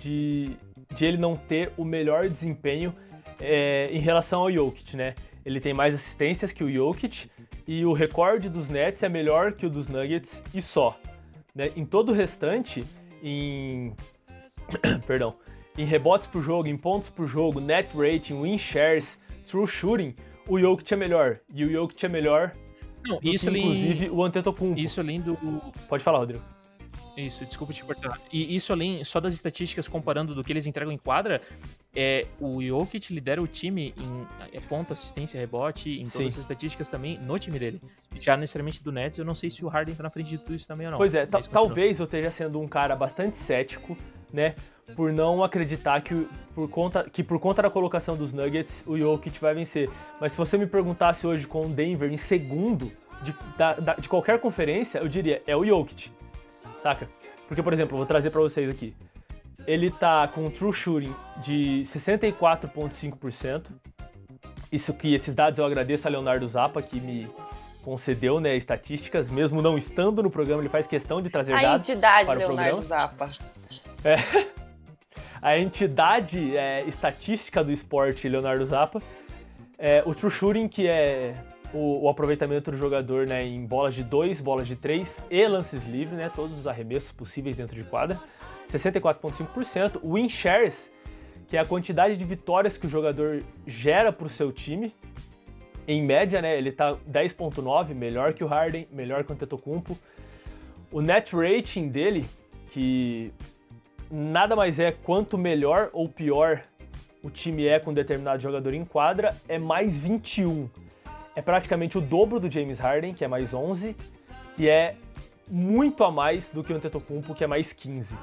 de, de ele não ter o melhor desempenho é, em relação ao Jokic, né? Ele tem mais assistências que o Jokic e o recorde dos Nets é melhor que o dos Nuggets e só. Né? Em todo o restante, em perdão, em rebotes por jogo, em pontos por jogo, net rating, win shares, true shooting, o Jokic é melhor. E o Jokic é melhor Não, isso que, inclusive, o Antetokounmpo. Isso além do... Pode falar, Rodrigo. Isso, desculpa te cortar. E isso além só das estatísticas comparando do que eles entregam em quadra, é, o Jokic lidera o time em é, ponto, assistência, rebote, em todas as estatísticas também no time dele. Já necessariamente do Nets, eu não sei se o Harden tá na frente de tudo isso também ou não. Pois é, talvez eu esteja sendo um cara bastante cético, né? Por não acreditar que por, conta, que por conta da colocação dos Nuggets, o Jokic vai vencer. Mas se você me perguntasse hoje com o Denver em segundo de, da, da, de qualquer conferência, eu diria, é o Jokic saca? Porque, por exemplo, eu vou trazer para vocês aqui. Ele tá com um true shooting de 64,5%. Isso que esses dados eu agradeço a Leonardo Zappa, que me concedeu né, estatísticas, mesmo não estando no programa, ele faz questão de trazer a dados. A entidade para Leonardo Zappa. É, a entidade é, estatística do esporte Leonardo Zappa. É, o true shooting, que é o, o, aproveitamento do jogador né, em bolas de 2, bolas de 3 e lances livres, né, todos os arremessos possíveis dentro de quadra, 64,5%. Win shares, que é a quantidade de vitórias que o jogador gera para o seu time. Em média, né, ele está 10,9, melhor que o Harden, melhor que o Antetokounmpo. O net rating dele, que nada mais é quanto melhor ou pior o time é com determinado jogador em quadra, é mais 21 é praticamente o dobro do James Harden, que é mais 11, e é muito a mais do que o Antetokounmpo, que é mais 15.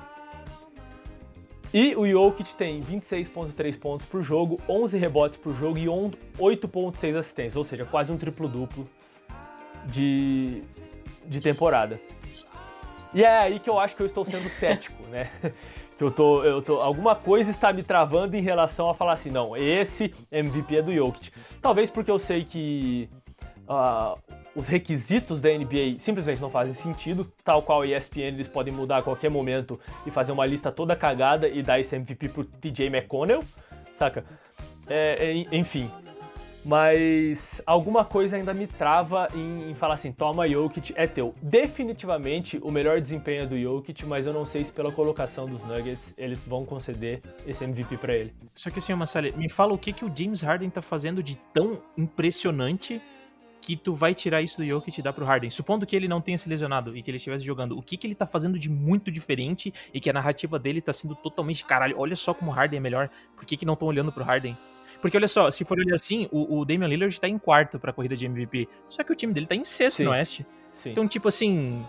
E o Jokic tem 26.3 pontos por jogo, 11 rebotes por jogo e 8.6 assistências, ou seja, quase um triplo-duplo de, de temporada. E é aí que eu acho que eu estou sendo cético, né? Eu tô, eu tô. Alguma coisa está me travando em relação a falar assim, não, esse MVP é do Jokic. Talvez porque eu sei que uh, os requisitos da NBA simplesmente não fazem sentido, tal qual a ESPN eles podem mudar a qualquer momento e fazer uma lista toda cagada e dar esse MVP pro TJ McConnell, saca? É, é, enfim, mas alguma coisa ainda me trava em, em, falar assim, toma Jokic, é teu. Definitivamente o melhor desempenho é do Jokic, mas eu não sei se pela colocação dos Nuggets eles vão conceder esse MVP para ele. Só que assim, Massali, me fala o que, que o James Harden tá fazendo de tão impressionante que tu vai tirar isso do Jokic e dar pro Harden. Supondo que ele não tenha se lesionado e que ele estivesse jogando, o que que ele tá fazendo de muito diferente e que a narrativa dele tá sendo totalmente caralho, olha só como o Harden é melhor, por que que não estão olhando pro Harden? Porque olha só, se for olhar assim, o, o Damian Lillard tá em quarto pra corrida de MVP. Só que o time dele tá em sexto Sim. no Oeste. Sim. Então, tipo assim.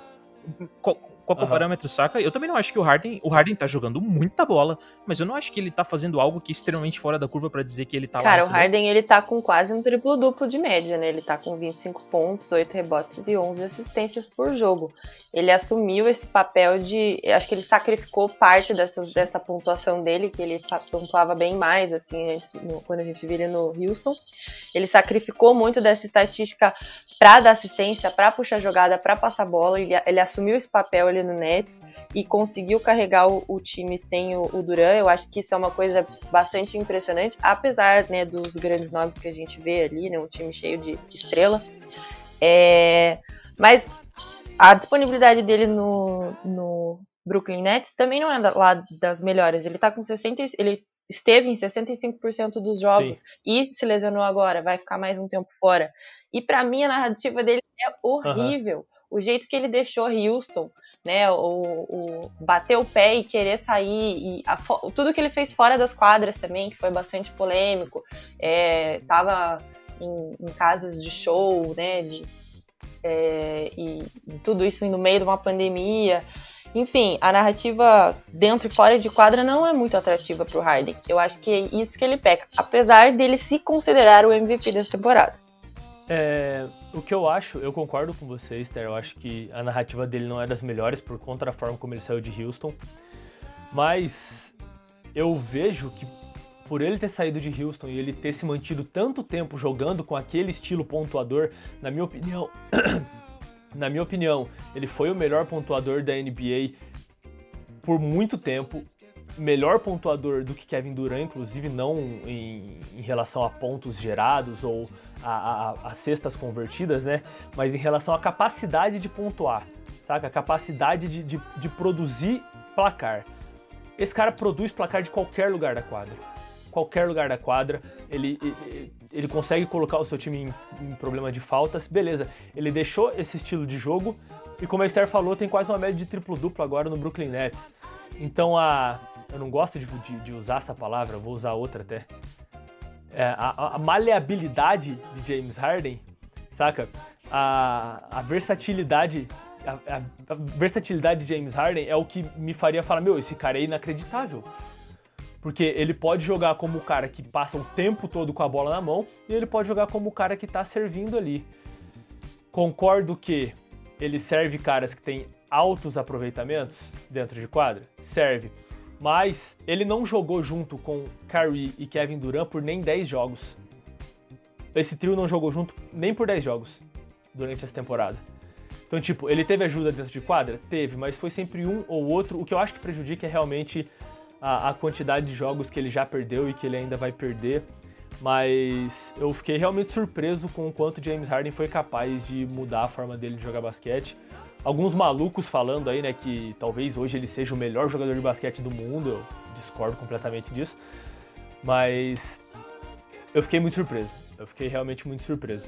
qual é o parâmetro, saca? Eu também não acho que o Harden, o Harden tá jogando muita bola, mas eu não acho que ele tá fazendo algo que é extremamente fora da curva para dizer que ele tá Cara, lá. Cara, o Harden ele tá com quase um triplo duplo de média, né? Ele tá com 25 pontos, 8 rebotes e 11 assistências por jogo. Ele assumiu esse papel de, acho que ele sacrificou parte dessas, dessa pontuação dele, que ele pontuava bem mais assim, quando a gente ele no Houston. Ele sacrificou muito dessa estatística para dar assistência, para puxar jogada, para passar bola. Ele, ele assumiu esse papel ali no Nets e conseguiu carregar o, o time sem o, o, Duran. Eu acho que isso é uma coisa bastante impressionante, apesar né, dos grandes nomes que a gente vê ali, né, um time cheio de, de estrela. É, mas a disponibilidade dele no, no Brooklyn Nets também não é lá das melhores. Ele tá com 60, ele esteve em 65% dos jogos Sim. e se lesionou agora, vai ficar mais um tempo fora. E para mim a narrativa dele é horrível. Uhum o jeito que ele deixou Houston, né, o, o bater o pé e querer sair, e a, tudo que ele fez fora das quadras também, que foi bastante polêmico, é, tava em, em casas de show, né, de, é, e, tudo isso no meio de uma pandemia. Enfim, a narrativa dentro e fora de quadra não é muito atrativa para o Harden. Eu acho que é isso que ele peca, apesar dele se considerar o MVP dessa temporada. É, o que eu acho, eu concordo com você, Esther. Eu acho que a narrativa dele não é das melhores por conta da forma como ele saiu de Houston. Mas eu vejo que por ele ter saído de Houston e ele ter se mantido tanto tempo jogando com aquele estilo pontuador, na minha opinião, na minha opinião, ele foi o melhor pontuador da NBA por muito tempo. Melhor pontuador do que Kevin Durant, inclusive não em, em relação a pontos gerados ou a, a, a, cestas convertidas, né? Mas em relação à capacidade de pontuar, saca? A capacidade de, de, de produzir placar. Esse cara produz placar de qualquer lugar da quadra qualquer lugar da quadra, ele, ele, ele consegue colocar o seu time em, em, problema de faltas, beleza. Ele deixou esse estilo de jogo e, como a Esther falou, tem quase uma média de triplo-duplo agora no Brooklyn Nets. Então, a, eu não gosto de, de, de usar essa palavra, vou usar outra até. É, a, a, maleabilidade de James Harden, saca? A, a versatilidade a, a, versatilidade de James Harden é o que me faria falar, meu, esse cara é inacreditável. Porque ele pode jogar como o cara que passa o tempo todo com a bola na mão e ele pode jogar como o cara que está servindo ali. Concordo que ele serve caras que têm altos aproveitamentos dentro de quadra? Serve. Mas ele não jogou junto com Kyrie e Kevin Durant por nem 10 jogos. Esse trio não jogou junto nem por 10 jogos durante essa temporada. Então, tipo, ele teve ajuda dentro de quadra? Teve, mas foi sempre um ou outro. O que eu acho que prejudica é realmente a, a quantidade de jogos que ele já perdeu e que ele ainda vai perder. Mas eu fiquei realmente surpreso com o quanto James Harden foi capaz de mudar a forma dele de jogar basquete. Alguns malucos falando aí, né, que talvez hoje ele seja o melhor jogador de basquete do mundo, eu discordo completamente disso. Mas eu fiquei muito surpreso. Eu fiquei realmente muito surpreso.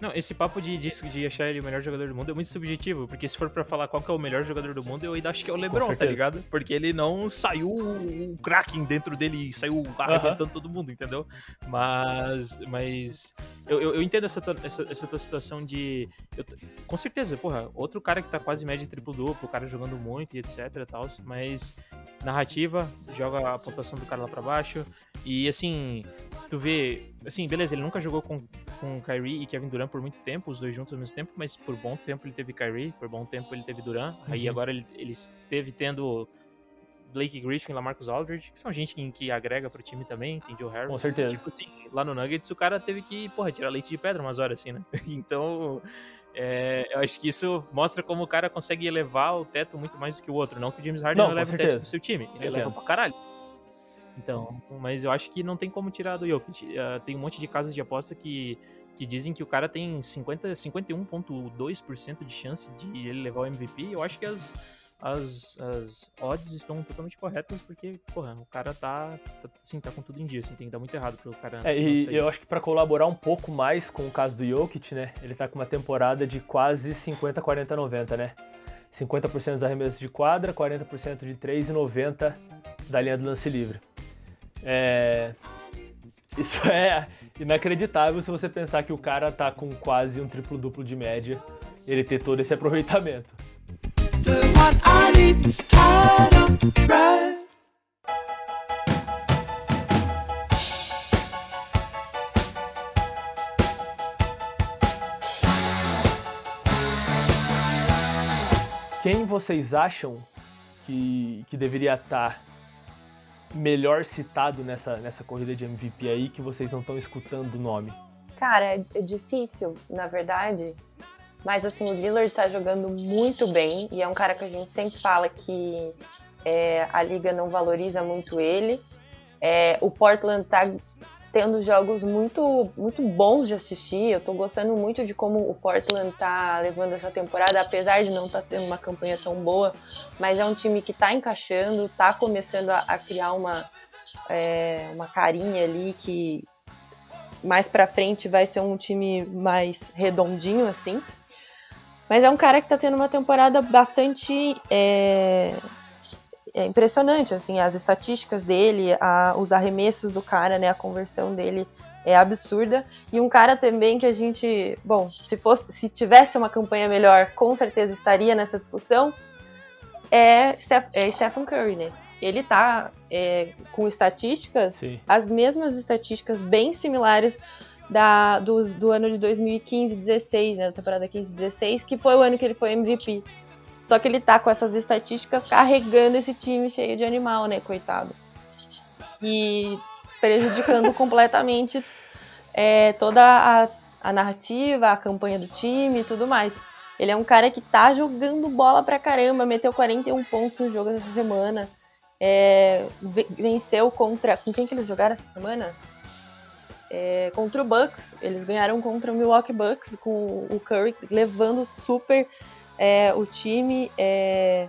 Não, esse papo de, de, de, achar ele o melhor jogador do mundo é muito subjetivo, porque se for para falar qual que é o melhor jogador do mundo, eu ainda acho que é o LeBron, tá ligado? Porque ele não saiu o Kraken dentro dele e saiu arrebentando uh -huh. todo mundo, entendeu? Mas, mas eu, eu, eu entendo essa tua, essa, essa tua situação de. Eu, com certeza, porra, outro cara que tá quase média triplo-duplo, o cara jogando muito e etc e tal, mas narrativa, joga a pontuação do cara lá pra baixo, e assim, tu vê, assim, beleza, ele nunca jogou com, com Kyrie e Kevin Durant por muito tempo, os dois juntos ao mesmo tempo, mas por bom tempo ele teve Kyrie, por bom tempo ele teve Durant, uhum. aí agora ele, ele esteve tendo Blake Griffin, Lamarcus Aldridge, que são gente que, que agrega pro time também, tem Joe Harris. Com certeza. Tipo assim, lá no Nuggets o cara teve que, porra, tirar leite de pedra umas horas assim, né? então, é, eu acho que isso mostra como o cara consegue elevar o teto muito mais do que o outro. Não que o James Harden não, eleva o teto do seu time, ele eleva pra caralho. Então, mas eu acho que não tem como tirar do Jokic. Uh, tem um monte de casas de aposta que, que dizem que o cara tem 50, 51,2% de chance de ele levar o MVP. Eu acho que as, as, as odds estão totalmente corretas, porque, porra, o cara tá, tá, assim, tá com tudo em dia, assim, tem que dar muito errado pro cara. É, e eu acho que para colaborar um pouco mais com o caso do Jokic, né, ele tá com uma temporada de quase 50, 40, 90, né? 50% dos arremessos de quadra, 40% de 3 e 90 da linha do lance livre. É... Isso é inacreditável se você pensar que o cara tá com quase um triplo-duplo de média, ele ter todo esse aproveitamento. Quem vocês acham que, que deveria estar melhor citado nessa, nessa corrida de MVP aí que vocês não estão escutando o nome? Cara, é, é difícil, na verdade. Mas assim, o Lillard tá jogando muito bem e é um cara que a gente sempre fala que é, a liga não valoriza muito ele. É, o Portland tá tendo jogos muito, muito bons de assistir. Eu tô gostando muito de como o Portland tá levando essa temporada, apesar de não estar tá tendo uma campanha tão boa. Mas é um time que tá encaixando, tá começando a, a criar uma, é, uma carinha ali que mais pra frente vai ser um time mais redondinho, assim. Mas é um cara que tá tendo uma temporada bastante é, é impressionante, assim, as estatísticas dele, a, os arremessos do cara, né, a conversão dele é absurda. E um cara também que a gente, bom, se fosse, se tivesse uma campanha melhor, com certeza estaria nessa discussão, é, Steph, é Stephen Curry, né? Ele tá é, com estatísticas, Sim. as mesmas estatísticas bem similares da, do, do ano de 2015-16, né, da temporada 15-16, que foi o ano que ele foi MVP. Só que ele tá com essas estatísticas carregando esse time cheio de animal, né, coitado. E prejudicando completamente é, toda a, a narrativa, a campanha do time e tudo mais. Ele é um cara que tá jogando bola pra caramba, meteu 41 pontos no jogo essa semana. É, venceu contra. Com quem que eles jogaram essa semana? É, contra o Bucks. Eles ganharam contra o Milwaukee Bucks, com o Curry levando super é, o time é,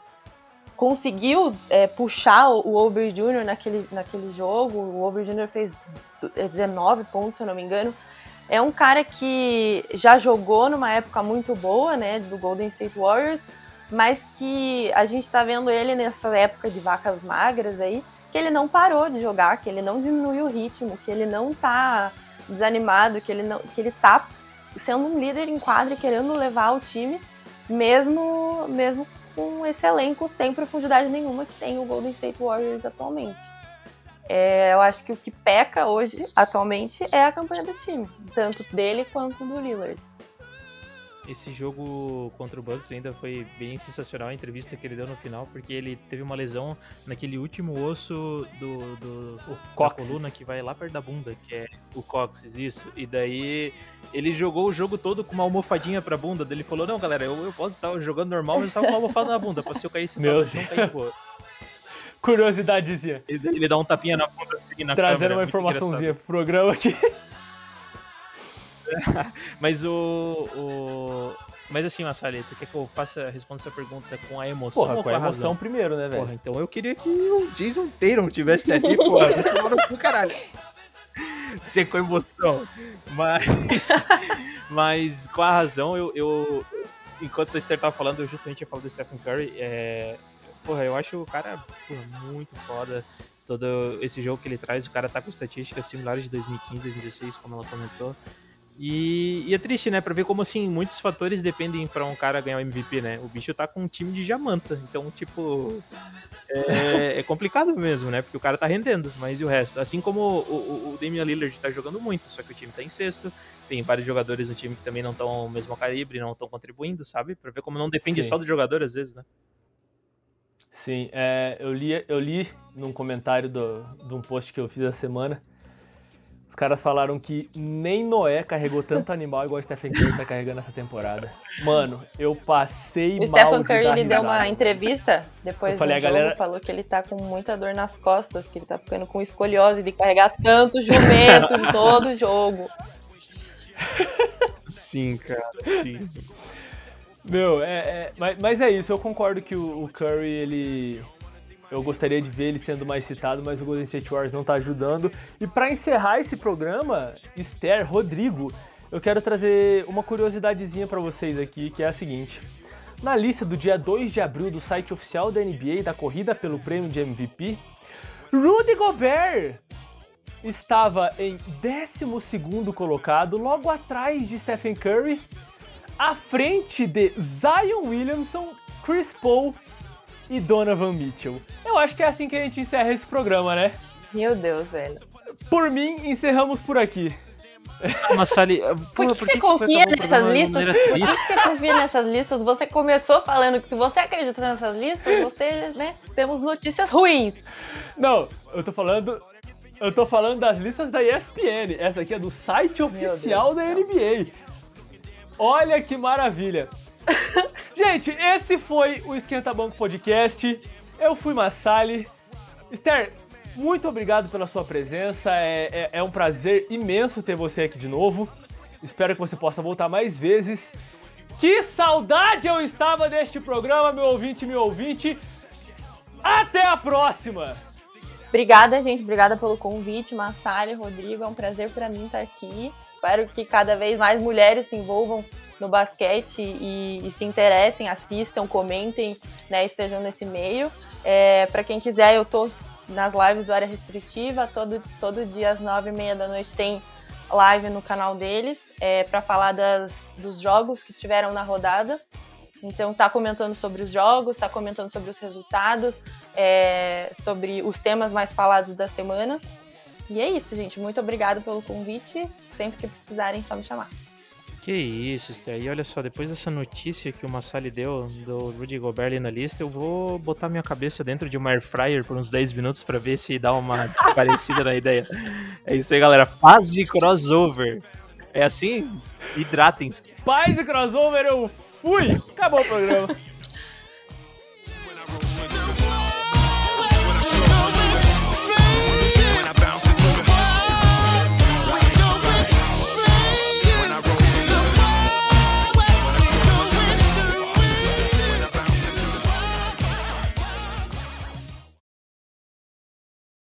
conseguiu é, puxar o Ober Jr. Naquele, naquele jogo. O Ober Jr. fez 19 pontos, se eu não me engano. É um cara que já jogou numa época muito boa, né, do Golden State Warriors, mas que a gente está vendo ele nessa época de vacas magras aí, que ele não parou de jogar, que ele não diminuiu o ritmo, que ele não tá desanimado, que ele não, que ele tá sendo um líder em quadra, querendo levar o time mesmo, mesmo com esse elenco sem profundidade nenhuma que tem o Golden State Warriors atualmente. É, eu acho que o que peca hoje, atualmente, é a campanha do time, tanto dele quanto do Lillard. Esse jogo contra o Bucks ainda foi bem sensacional a entrevista que ele deu no final, porque ele teve uma lesão naquele último osso do, do da coluna que vai lá perto da bunda, que é o cóccix, isso. E daí ele jogou o jogo todo com uma almofadinha pra bunda. Ele falou: Não, galera, eu, eu posso estar jogando normal, mas estava com uma almofada na bunda, pra se eu caísse Meu no chão, cair boa. Curiosidadezinha. Ele, ele, dá um tapinha na bunda assim na Trazendo câmera, uma informaçãozinha pro programa aqui. Mas o, o. Mas assim, Massali, tu quer que eu faça, responda essa pergunta com a emoção porra, ou com a, a emoção razão? primeiro, né, velho? Porra, então eu queria que o Jason Tatum tivesse ali, porra. no caralho. Ser com emoção. Mas. mas com a razão, eu. eu enquanto o Esther tava falando, eu justamente ia falar do Stephen Curry. É, porra, eu acho o cara porra, muito foda. Todo esse jogo que ele traz, o cara tá com estatísticas similares de 2015, 2016, como ela comentou. E, e, é triste, né? Pra ver como, assim, muitos fatores dependem para um cara ganhar o MVP, né? O bicho tá com um time de Jamanta. Então, tipo. É, é, complicado mesmo, né? Porque o cara tá rendendo, mas e o resto? Assim como o, o, o Damian Lillard tá jogando muito, só que o time tá em sexto. Tem vários jogadores no time que também não estão ao mesmo calibre, não estão contribuindo, sabe? Pra ver como não depende Sim. só do jogador, às vezes, né? Sim, é, eu, li, eu li num comentário do, de um post que eu fiz essa semana os caras falaram que nem Noé carregou tanto animal igual o Stephen Curry tá carregando essa temporada. Mano, eu passei o mal Stephen Curry ele deu uma entrevista depois eu falei, do a jogo, galera... falou que ele tá com muita dor nas costas, que ele tá ficando com escoliose de carregar tanto jumento em todo jogo. Sim, cara, sim. Meu, é, é mas, mas, é isso, eu concordo que o, o Curry, ele eu gostaria de ver ele sendo mais citado, mas o Golden State Warriors não está ajudando. E para encerrar esse programa, Esther, Rodrigo, eu quero trazer uma curiosidadezinha para vocês aqui, que é a seguinte. Na lista do dia 2 de abril do site oficial da NBA da corrida pelo prêmio de MVP, Rudy Gobert estava em 12 colocado, logo atrás de Stephen Curry, à frente de Zion Williamson, Chris Paul e Donovan Mitchell. Eu acho que é assim que a gente encerra esse programa, né? Meu Deus, velho. Por mim, encerramos por aqui. Massali, por, que, por que você confia nessas listas? Por que, você confia nessas listas? Você começou falando que se você acredita nessas listas, você, né, temos notícias ruins. Não, eu tô falando eu tô falando das listas da ESPN. Essa aqui é do site oficial da NBA. Olha que maravilha. Gente, esse foi o Esquenta Banco Podcast. Eu fui Massali. Esther, muito obrigado pela sua presença. É, é, é, um prazer imenso ter você aqui de novo. Espero que você possa voltar mais vezes. Que saudade eu estava deste programa, meu ouvinte, meu ouvinte. Até a próxima! Obrigada, gente. Obrigada pelo convite, Massari, Rodrigo. É um prazer para mim estar aqui. Espero que cada vez mais mulheres se envolvam no basquete e, e se interessem, assistam, comentem, né, estejam nesse meio. É, para quem quiser, eu tô nas lives do Área Restritiva. Todo, todo dia às nove e meia da noite tem live no canal deles é, para falar das, dos jogos que tiveram na rodada. Então tá comentando sobre os jogos, tá comentando sobre os resultados, é, sobre os temas mais falados da semana. E é isso, gente. Muito obrigada pelo convite. Sempre que precisarem, só me chamar. Que isso, Esther. E olha só, depois dessa notícia que o Massali deu do Rudy Gobert ali na lista, eu vou botar minha cabeça dentro de uma air fryer por uns 10 minutos para ver se dá uma desaparecida na ideia. É isso aí, galera. Paz e crossover. É assim? Hidratem-se. Paz e crossover, eu fui! Acabou o programa.